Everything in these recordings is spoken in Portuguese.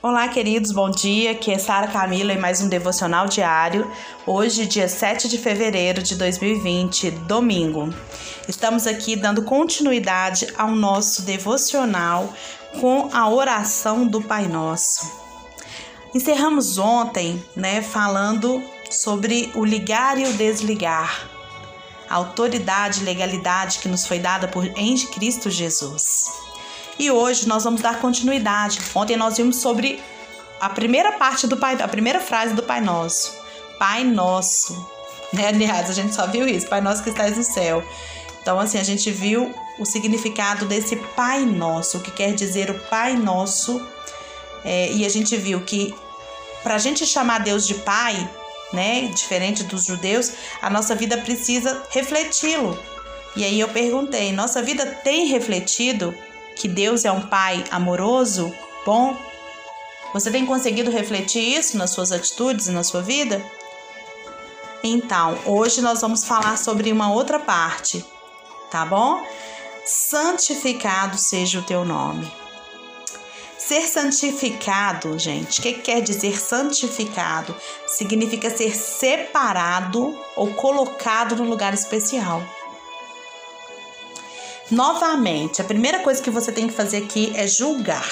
Olá, queridos, bom dia. Aqui é Sara Camila e mais um devocional diário. Hoje, dia 7 de fevereiro de 2020, domingo. Estamos aqui dando continuidade ao nosso devocional com a oração do Pai Nosso. Encerramos ontem, né, falando sobre o ligar e o desligar. A autoridade e legalidade que nos foi dada por em Cristo Jesus. E hoje nós vamos dar continuidade. Ontem nós vimos sobre a primeira parte do Pai, a primeira frase do Pai Nosso. Pai Nosso. Né? Aliás, a gente só viu isso, Pai Nosso que estás no céu. Então, assim, a gente viu o significado desse Pai Nosso, o que quer dizer o Pai Nosso. É, e a gente viu que para a gente chamar Deus de Pai, né, diferente dos judeus, a nossa vida precisa refleti-lo. E aí eu perguntei: nossa vida tem refletido que Deus é um Pai amoroso, bom? Você tem conseguido refletir isso nas suas atitudes e na sua vida? Então, hoje nós vamos falar sobre uma outra parte, tá bom? Santificado seja o teu nome. Ser santificado, gente, o que quer dizer santificado? Significa ser separado ou colocado no lugar especial. Novamente, a primeira coisa que você tem que fazer aqui é julgar.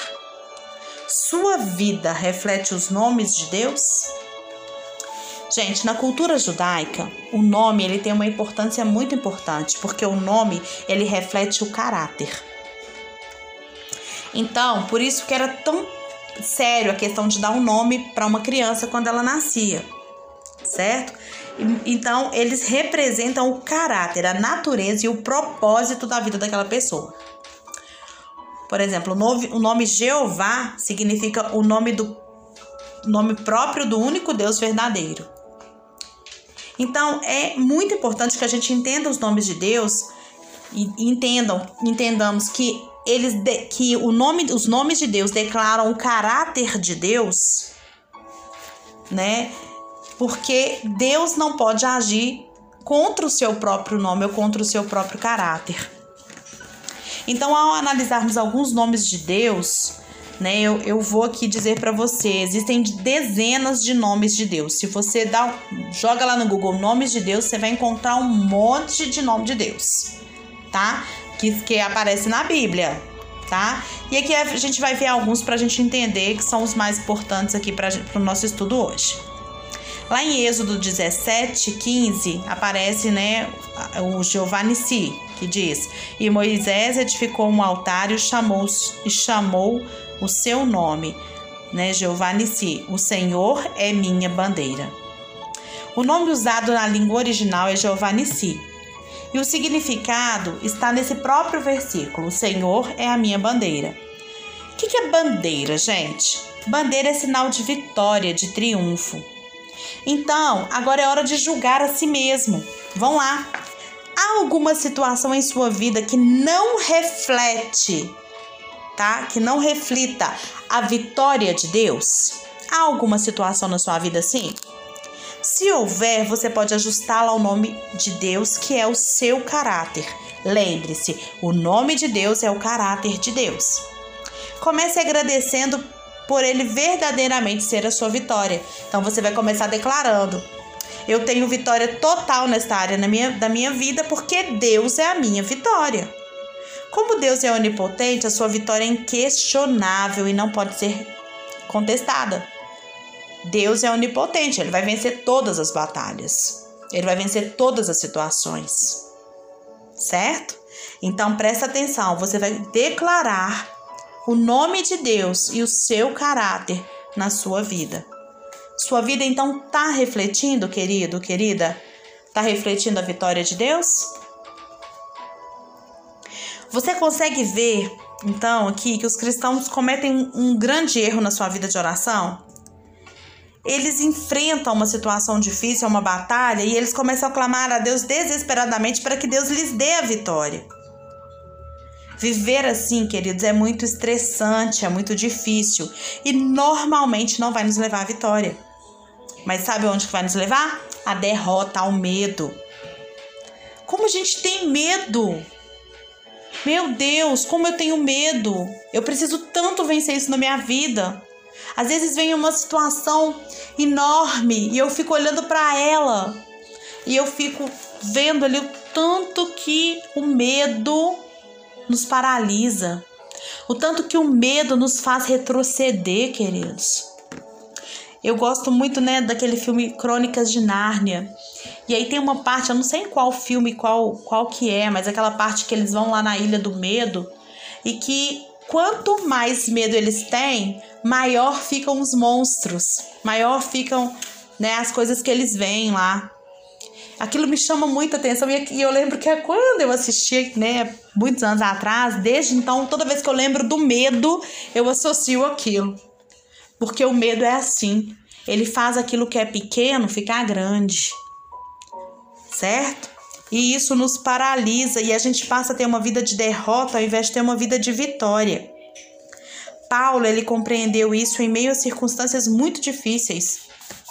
Sua vida reflete os nomes de Deus? Gente, na cultura judaica, o nome ele tem uma importância muito importante, porque o nome ele reflete o caráter. Então, por isso que era tão sério a questão de dar um nome para uma criança quando ela nascia, certo? Então, eles representam o caráter, a natureza e o propósito da vida daquela pessoa. Por exemplo, o nome Jeová significa o nome do nome próprio do único Deus verdadeiro. Então, é muito importante que a gente entenda os nomes de Deus e entendam, entendamos que eles de, que o nome, os nomes de Deus declaram o caráter de Deus, né? Porque Deus não pode agir contra o seu próprio nome ou contra o seu próprio caráter. Então, ao analisarmos alguns nomes de Deus, né, eu, eu vou aqui dizer para você, existem dezenas de nomes de Deus. Se você dá, joga lá no Google nomes de Deus, você vai encontrar um monte de nome de Deus, tá? Que, que aparece na Bíblia, tá? E aqui a gente vai ver alguns para a gente entender que são os mais importantes aqui para o nosso estudo hoje. Lá em Êxodo 17, 15, aparece né, o Jeová Nissi, que diz: E Moisés edificou um altar e chamou, e chamou o seu nome, né, Jeová Nissi, o Senhor é minha bandeira. O nome usado na língua original é Jeová Nissi. E o significado está nesse próprio versículo: O Senhor é a minha bandeira. O que é bandeira, gente? Bandeira é sinal de vitória, de triunfo. Então, agora é hora de julgar a si mesmo. Vão lá. Há alguma situação em sua vida que não reflete, tá? Que não reflita a vitória de Deus? Há alguma situação na sua vida assim? Se houver, você pode ajustá-la ao nome de Deus, que é o seu caráter. Lembre-se, o nome de Deus é o caráter de Deus. Comece agradecendo por ele verdadeiramente ser a sua vitória. Então você vai começar declarando: Eu tenho vitória total nesta área na minha, da minha vida porque Deus é a minha vitória. Como Deus é onipotente, a sua vitória é inquestionável e não pode ser contestada. Deus é onipotente, ele vai vencer todas as batalhas. Ele vai vencer todas as situações. Certo? Então presta atenção, você vai declarar o nome de Deus e o seu caráter na sua vida. Sua vida então está refletindo, querido, querida? Está refletindo a vitória de Deus? Você consegue ver, então, aqui que os cristãos cometem um, grande erro na sua vida de oração? Eles enfrentam uma situação difícil, uma batalha, e eles começam a clamar a Deus desesperadamente para que Deus lhes dê a vitória. Viver assim, queridos, é muito estressante, é muito difícil e normalmente não vai nos levar à vitória. Mas sabe onde que vai nos levar? A derrota, ao medo. Como a gente tem medo? Meu Deus, como eu tenho medo! Eu preciso tanto vencer isso na minha vida. Às vezes vem uma situação enorme e eu fico olhando para ela e eu fico vendo ali o tanto que o medo nos paralisa, o tanto que o medo nos faz retroceder, queridos. Eu gosto muito, né, daquele filme Crônicas de Nárnia. E aí tem uma parte, eu não sei em qual filme, qual qual que é, mas aquela parte que eles vão lá na Ilha do Medo e que quanto mais medo eles têm, maior ficam os monstros, maior ficam, né, as coisas que eles veem lá. Aquilo me chama muita atenção e eu lembro que é quando eu assisti, né, muitos anos atrás, desde então, toda vez que eu lembro do medo, eu associo aquilo. Porque o medo é assim, ele faz aquilo que é pequeno ficar grande. Certo? E isso nos paralisa e a gente passa a ter uma vida de derrota ao invés de ter uma vida de vitória. Paulo, ele compreendeu isso em meio a circunstâncias muito difíceis,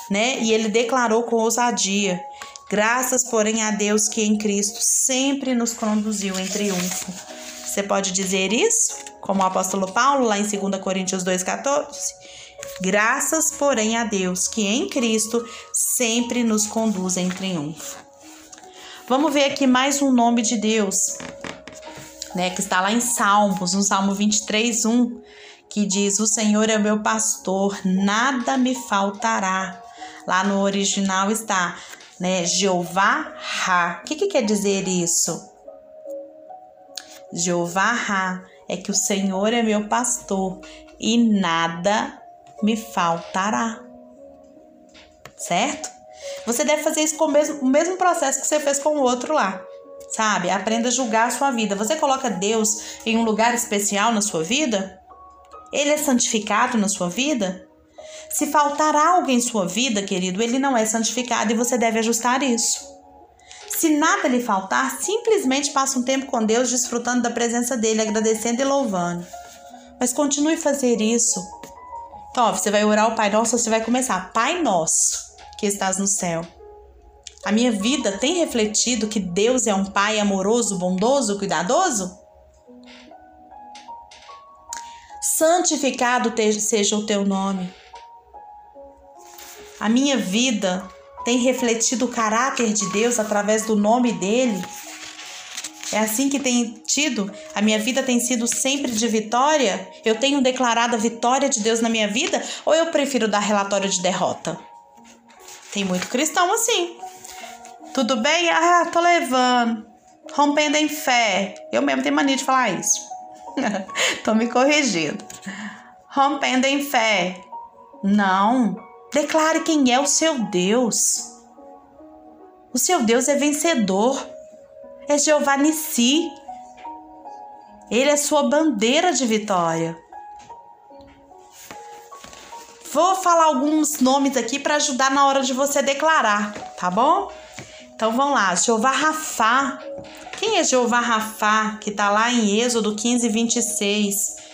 né? E ele declarou com ousadia: Graças, porém, a Deus que em Cristo sempre nos conduziu em triunfo. Você pode dizer isso? Como o apóstolo Paulo, lá em 2 Coríntios 2,14? Graças, porém, a Deus que em Cristo sempre nos conduz em triunfo. Vamos ver aqui mais um nome de Deus, né, que está lá em Salmos, no Salmo 23, 1, que diz: O Senhor é meu pastor, nada me faltará. Lá no original está né? Jeová Ra. O que, que quer dizer isso? Jeová Ra é que o Senhor é meu pastor e nada me faltará. Certo? Você deve fazer isso com o mesmo, o mesmo processo que você fez com o outro lá. Sabe? Aprenda a julgar a sua vida. Você coloca Deus em um lugar especial na sua vida? Ele é santificado na sua vida? Se faltar algo em sua vida, querido, ele não é santificado e você deve ajustar isso. Se nada lhe faltar, simplesmente passe um tempo com Deus, desfrutando da presença dele, agradecendo e louvando. Mas continue a fazer isso. Então, você vai orar o Pai Nosso, você vai começar. Pai Nosso, que estás no céu. A minha vida tem refletido que Deus é um Pai amoroso, bondoso, cuidadoso? Santificado seja o teu nome. A minha vida tem refletido o caráter de Deus através do nome dele? É assim que tem tido? A minha vida tem sido sempre de vitória? Eu tenho declarado a vitória de Deus na minha vida? Ou eu prefiro dar relatório de derrota? Tem muito cristão assim. Tudo bem? Ah, tô levando. Rompendo em fé. Eu mesmo tenho mania de falar isso. tô me corrigindo. Rompendo em fé. Não. Declare quem é o seu Deus. O seu Deus é vencedor. É Jeová Nissi. Ele é sua bandeira de vitória. Vou falar alguns nomes aqui para ajudar na hora de você declarar, tá bom? Então vamos lá, Jeová Rafá. Quem é Jeová Rafá? Que está lá em Êxodo 15, 26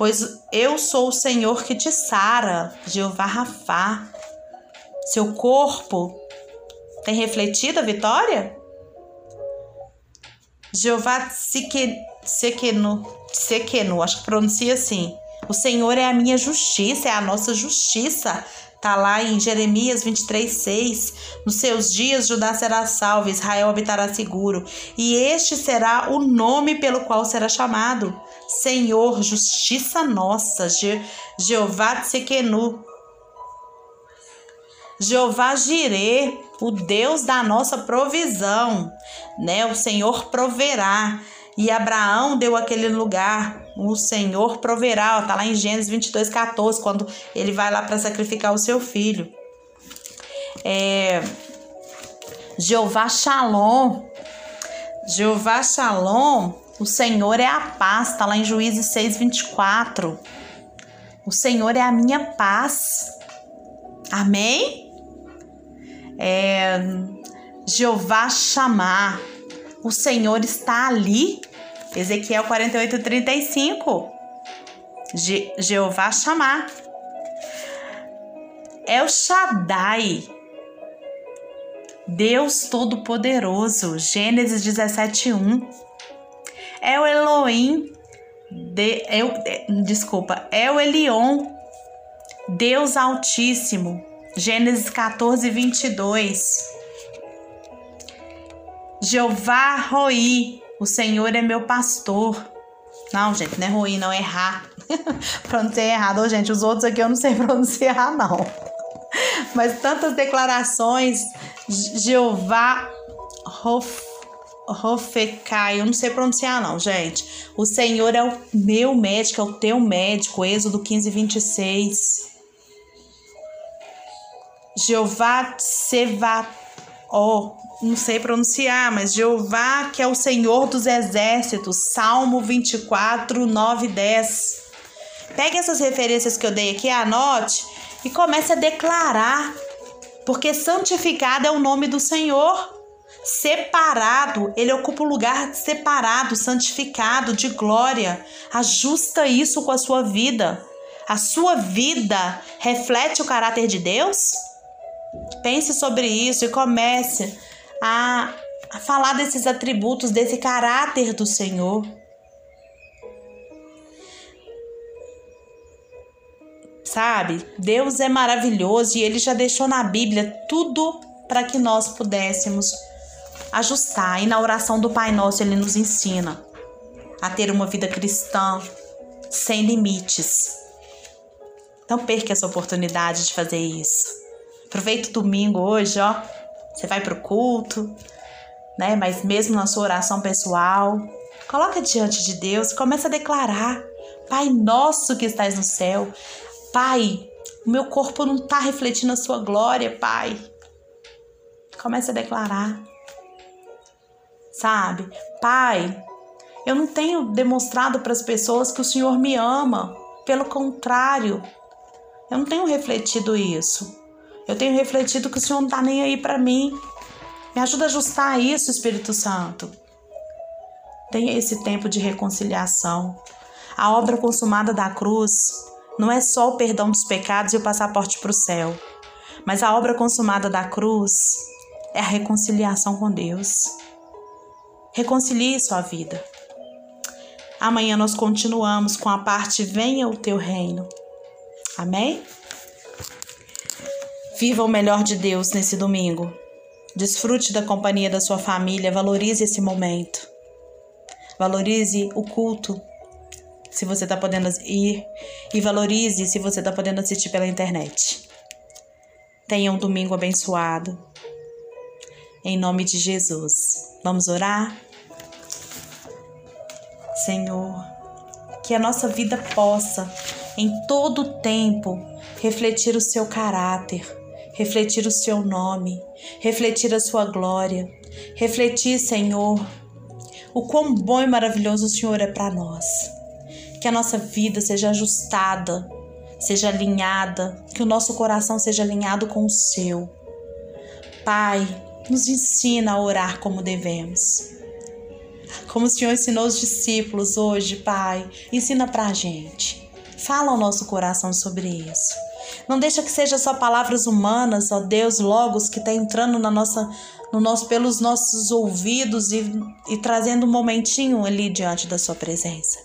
pois eu sou o Senhor que te sara, Jeová Rafá. Seu corpo tem refletido a vitória? Jeová Sequenu, Sequenu, acho que pronuncia assim. O Senhor é a minha justiça, é a nossa justiça. Tá lá em Jeremias 23, 6. Nos seus dias Judá será salvo, Israel habitará seguro. E este será o nome pelo qual será chamado. Senhor, justiça nossa, Je Jeová Tsequenu. Jeová Jirê, o Deus da nossa provisão, né? O Senhor proverá. E Abraão deu aquele lugar, o Senhor proverá, tá lá em Gênesis 22, 14, quando ele vai lá para sacrificar o seu filho. É, Jeová Shalom, Jeová Shalom, o Senhor é a paz, tá lá em Juízes 6, 24. O Senhor é a minha paz. Amém? É, Jeová chamar. O Senhor está ali. Ezequiel 48, 35. Je Jeová chamar. É o Shaddai. Deus Todo-Poderoso. Gênesis 17, 1 é o Elohim, de, é o, é, desculpa, é o Elion, Deus Altíssimo. Gênesis 14, 22. Jeová Roi, o Senhor é meu pastor. Não, gente, não é ruim, não é errar. Pronunciei errado, gente. Os outros aqui eu não sei pronunciar, não. Mas tantas declarações. Jeová Rof, Rofecai, eu não sei pronunciar, não, gente. O Senhor é o meu médico, é o teu médico. Êxodo 15, 26. Jeová Seva, ó, oh, não sei pronunciar, mas Jeová que é o Senhor dos exércitos, Salmo 24, 9 e 10. Pegue essas referências que eu dei aqui, anote e comece a declarar, porque santificado é o nome do Senhor. Separado, ele ocupa o um lugar separado, santificado, de glória. Ajusta isso com a sua vida. A sua vida reflete o caráter de Deus? Pense sobre isso e comece a, a falar desses atributos, desse caráter do Senhor. Sabe? Deus é maravilhoso e ele já deixou na Bíblia tudo para que nós pudéssemos ajustar. E na oração do Pai Nosso ele nos ensina a ter uma vida cristã sem limites. Não perca essa oportunidade de fazer isso. Aproveita o domingo hoje, ó. Você vai pro culto, né? Mas mesmo na sua oração pessoal, coloca diante de Deus, começa a declarar: Pai nosso que estás no céu, Pai, o meu corpo não está refletindo a sua glória, Pai. Comece a declarar. Sabe? Pai, eu não tenho demonstrado para as pessoas que o Senhor me ama. Pelo contrário, eu não tenho refletido isso. Eu tenho refletido que o Senhor não está nem aí para mim. Me ajuda a ajustar isso, Espírito Santo. Tenha esse tempo de reconciliação. A obra consumada da cruz não é só o perdão dos pecados e o passaporte para o céu, mas a obra consumada da cruz é a reconciliação com Deus. Reconcilie sua vida. Amanhã nós continuamos com a parte Venha o teu reino. Amém? Viva o melhor de Deus nesse domingo. Desfrute da companhia da sua família, valorize esse momento. Valorize o culto, se você está podendo ir, e valorize se você está podendo assistir pela internet. Tenha um domingo abençoado. Em nome de Jesus. Vamos orar? Senhor, que a nossa vida possa, em todo o tempo, refletir o seu caráter, refletir o seu nome, refletir a sua glória, refletir, Senhor, o quão bom e maravilhoso o Senhor é para nós que a nossa vida seja ajustada, seja alinhada, que o nosso coração seja alinhado com o seu. Pai, nos ensina a orar como devemos. Como o Senhor ensinou os discípulos hoje, Pai, ensina pra gente. Fala ao nosso coração sobre isso. Não deixa que seja só palavras humanas, ó Deus, logos que está entrando na nossa, no nosso, pelos nossos ouvidos e, e trazendo um momentinho ali diante da sua presença.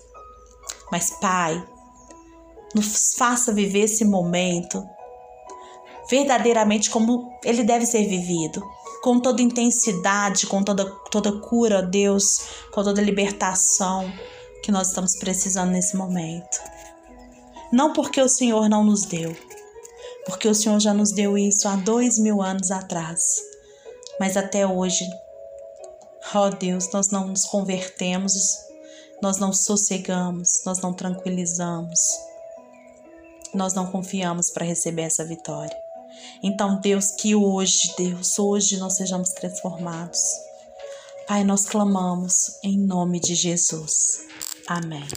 Mas, Pai, nos faça viver esse momento verdadeiramente como ele deve ser vivido, com toda intensidade, com toda, toda cura, Deus, com toda libertação que nós estamos precisando nesse momento. Não porque o Senhor não nos deu, porque o Senhor já nos deu isso há dois mil anos atrás, mas até hoje, ó oh Deus, nós não nos convertemos nós não sossegamos, nós não tranquilizamos, nós não confiamos para receber essa vitória. Então, Deus, que hoje, Deus, hoje nós sejamos transformados. Pai, nós clamamos em nome de Jesus. Amém.